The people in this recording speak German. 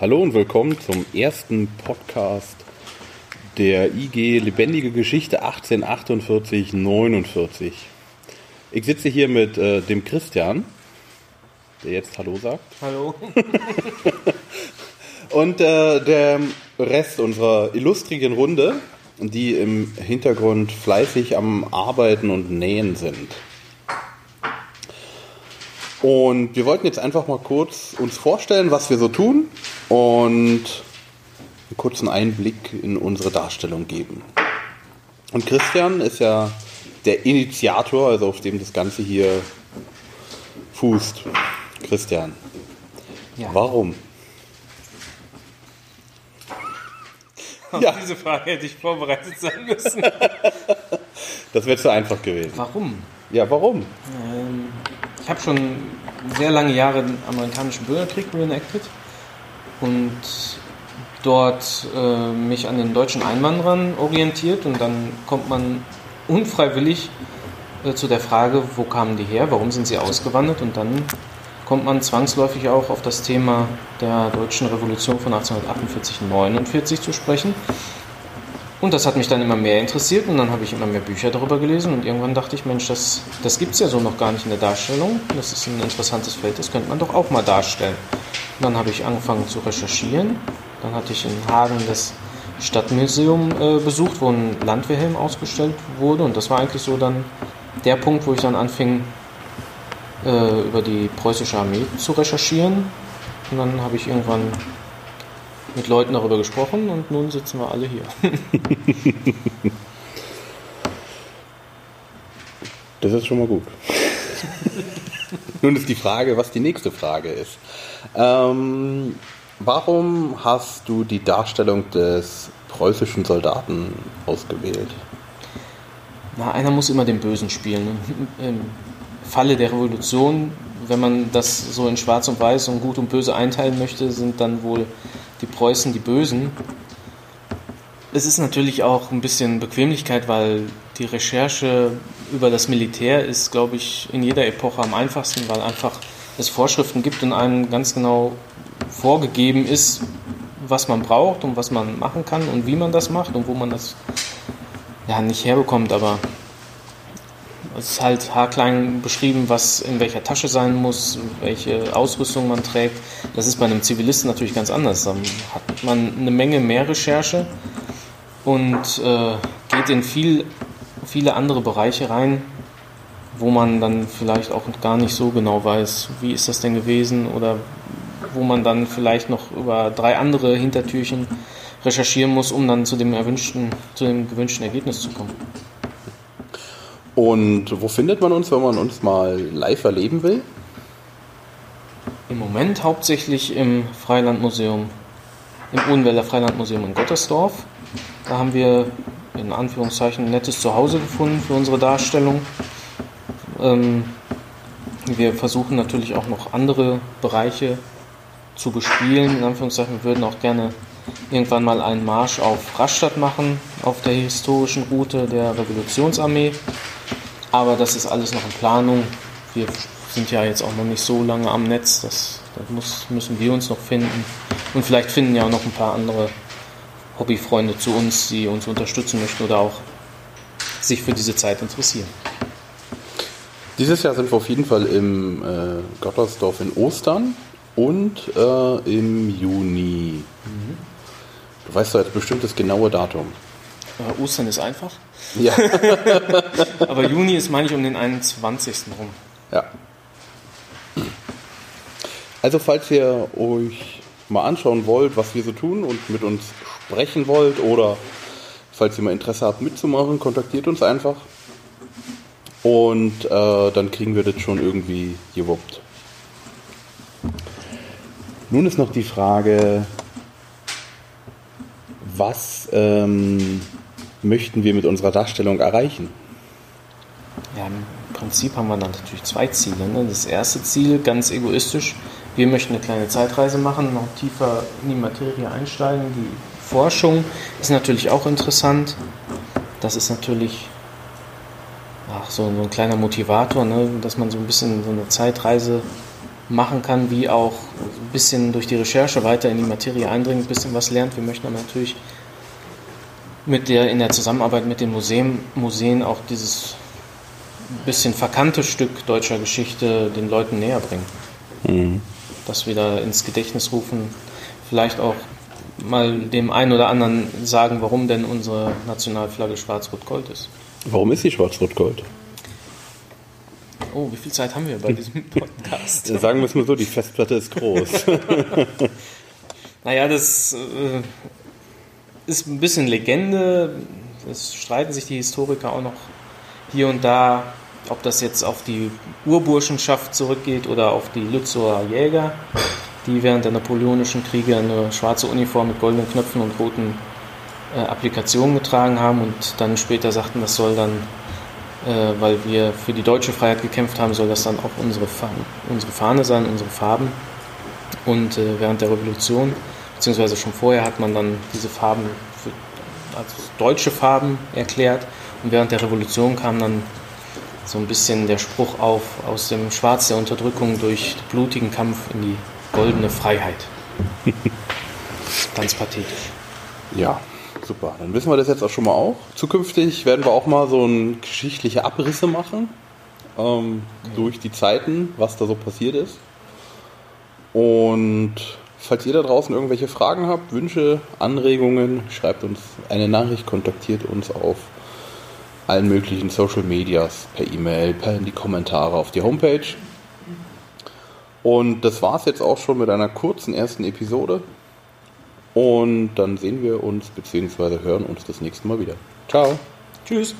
Hallo und willkommen zum ersten Podcast der IG Lebendige Geschichte 1848-49. Ich sitze hier mit äh, dem Christian, der jetzt Hallo sagt. Hallo. und äh, der Rest unserer illustrigen Runde, die im Hintergrund fleißig am Arbeiten und Nähen sind. Und wir wollten jetzt einfach mal kurz uns vorstellen, was wir so tun und einen kurzen Einblick in unsere Darstellung geben. Und Christian ist ja der Initiator, also auf dem das Ganze hier fußt. Christian, ja. warum? Auf ja. diese Frage hätte ich vorbereitet sein müssen. das wäre zu einfach gewesen. Warum? Ja, warum? Ähm, ich habe schon sehr lange Jahre den amerikanischen Bürgerkrieg reenacted und dort äh, mich an den deutschen Einwanderern orientiert und dann kommt man unfreiwillig äh, zu der Frage, wo kamen die her, warum sind sie ausgewandert und dann kommt man zwangsläufig auch auf das Thema der deutschen Revolution von 1848-49 zu sprechen. Und das hat mich dann immer mehr interessiert und dann habe ich immer mehr Bücher darüber gelesen und irgendwann dachte ich, Mensch, das, das gibt es ja so noch gar nicht in der Darstellung. Das ist ein interessantes Feld, das könnte man doch auch mal darstellen. Dann habe ich angefangen zu recherchieren. Dann hatte ich in Hagen das Stadtmuseum äh, besucht, wo ein Landwehrhelm ausgestellt wurde und das war eigentlich so dann der Punkt, wo ich dann anfing, äh, über die preußische Armee zu recherchieren. Und dann habe ich irgendwann mit Leuten darüber gesprochen und nun sitzen wir alle hier. das ist schon mal gut. nun ist die Frage, was die nächste Frage ist. Ähm, warum hast du die Darstellung des preußischen Soldaten ausgewählt? Na, einer muss immer den Bösen spielen. Im Falle der Revolution, wenn man das so in Schwarz und Weiß und Gut und Böse einteilen möchte, sind dann wohl die Preußen die Bösen. Es ist natürlich auch ein bisschen Bequemlichkeit, weil die Recherche über das Militär ist, glaube ich, in jeder Epoche am einfachsten, weil einfach es Vorschriften gibt und einem ganz genau vorgegeben ist, was man braucht und was man machen kann und wie man das macht und wo man das ja nicht herbekommt, aber es ist halt haarklein beschrieben, was in welcher Tasche sein muss, welche Ausrüstung man trägt. Das ist bei einem Zivilisten natürlich ganz anders. Dann hat man eine Menge mehr Recherche und äh, geht in viel, viele andere Bereiche rein, wo man dann vielleicht auch gar nicht so genau weiß, wie ist das denn gewesen oder wo man dann vielleicht noch über drei andere Hintertürchen recherchieren muss, um dann zu dem erwünschten, zu dem gewünschten Ergebnis zu kommen. Und wo findet man uns, wenn man uns mal live erleben will? Im Moment hauptsächlich im Freilandmuseum, im Odenwälder Freilandmuseum in Gottersdorf. Da haben wir in Anführungszeichen nettes Zuhause gefunden für unsere Darstellung. Ähm, wir versuchen natürlich auch noch andere Bereiche zu bespielen. In Anführungszeichen, wir würden auch gerne irgendwann mal einen Marsch auf Rastatt machen, auf der historischen Route der Revolutionsarmee. Aber das ist alles noch in Planung. Wir sind ja jetzt auch noch nicht so lange am Netz. Das, das muss, müssen wir uns noch finden. Und vielleicht finden ja auch noch ein paar andere Hobbyfreunde zu uns, die uns unterstützen möchten oder auch sich für diese Zeit interessieren. Dieses Jahr sind wir auf jeden Fall im äh, Gottersdorf in Ostern und äh, im Juni. Mhm. Du weißt doch jetzt bestimmt das genaue Datum. Äh, Ostern ist einfach. Ja. Aber Juni ist, meine ich, um den 21. rum. Ja. Also, falls ihr euch mal anschauen wollt, was wir so tun und mit uns sprechen wollt oder falls ihr mal Interesse habt mitzumachen, kontaktiert uns einfach. Und äh, dann kriegen wir das schon irgendwie gewuppt. Nun ist noch die Frage, was ähm, möchten wir mit unserer Darstellung erreichen? Ja, im Prinzip haben wir dann natürlich zwei Ziele. Ne? Das erste Ziel, ganz egoistisch, wir möchten eine kleine Zeitreise machen, noch tiefer in die Materie einsteigen. Die Forschung ist natürlich auch interessant. Das ist natürlich ach, so, so ein kleiner Motivator, ne? dass man so ein bisschen so eine Zeitreise machen kann, wie auch ein bisschen durch die Recherche weiter in die Materie eindringen, ein bisschen was lernt. Wir möchten aber natürlich mit der, in der Zusammenarbeit mit den Museen, Museen auch dieses bisschen verkannte Stück deutscher Geschichte den Leuten näher bringen. Mhm. Das wieder ins Gedächtnis rufen, vielleicht auch mal dem einen oder anderen sagen, warum denn unsere Nationalflagge schwarz-rot-gold ist. Warum ist sie schwarz-rot-gold? Oh, wie viel Zeit haben wir bei diesem Podcast? Sagen wir es mal so, die Festplatte ist groß. naja, das äh, ist ein bisschen Legende. Es streiten sich die Historiker auch noch hier und da, ob das jetzt auf die Urburschenschaft zurückgeht oder auf die Lützower Jäger, die während der napoleonischen Kriege eine schwarze Uniform mit goldenen Knöpfen und roten äh, Applikationen getragen haben und dann später sagten, das soll dann äh, weil wir für die deutsche Freiheit gekämpft haben, soll das dann auch unsere Fahne, unsere Fahne sein, unsere Farben. Und äh, während der Revolution, beziehungsweise schon vorher, hat man dann diese Farben für, als deutsche Farben erklärt. Und während der Revolution kam dann so ein bisschen der Spruch auf, aus dem Schwarz der Unterdrückung durch blutigen Kampf in die goldene Freiheit. Ganz pathetisch. Ja, Super, dann wissen wir das jetzt auch schon mal auch. Zukünftig werden wir auch mal so ein geschichtliche Abrisse machen ähm, ja. durch die Zeiten, was da so passiert ist. Und falls ihr da draußen irgendwelche Fragen habt, Wünsche, Anregungen, schreibt uns eine Nachricht, kontaktiert uns auf allen möglichen Social Medias, per E-Mail, per in die Kommentare auf die Homepage. Und das war es jetzt auch schon mit einer kurzen ersten Episode. Und dann sehen wir uns bzw. hören uns das nächste Mal wieder. Ciao. Tschüss.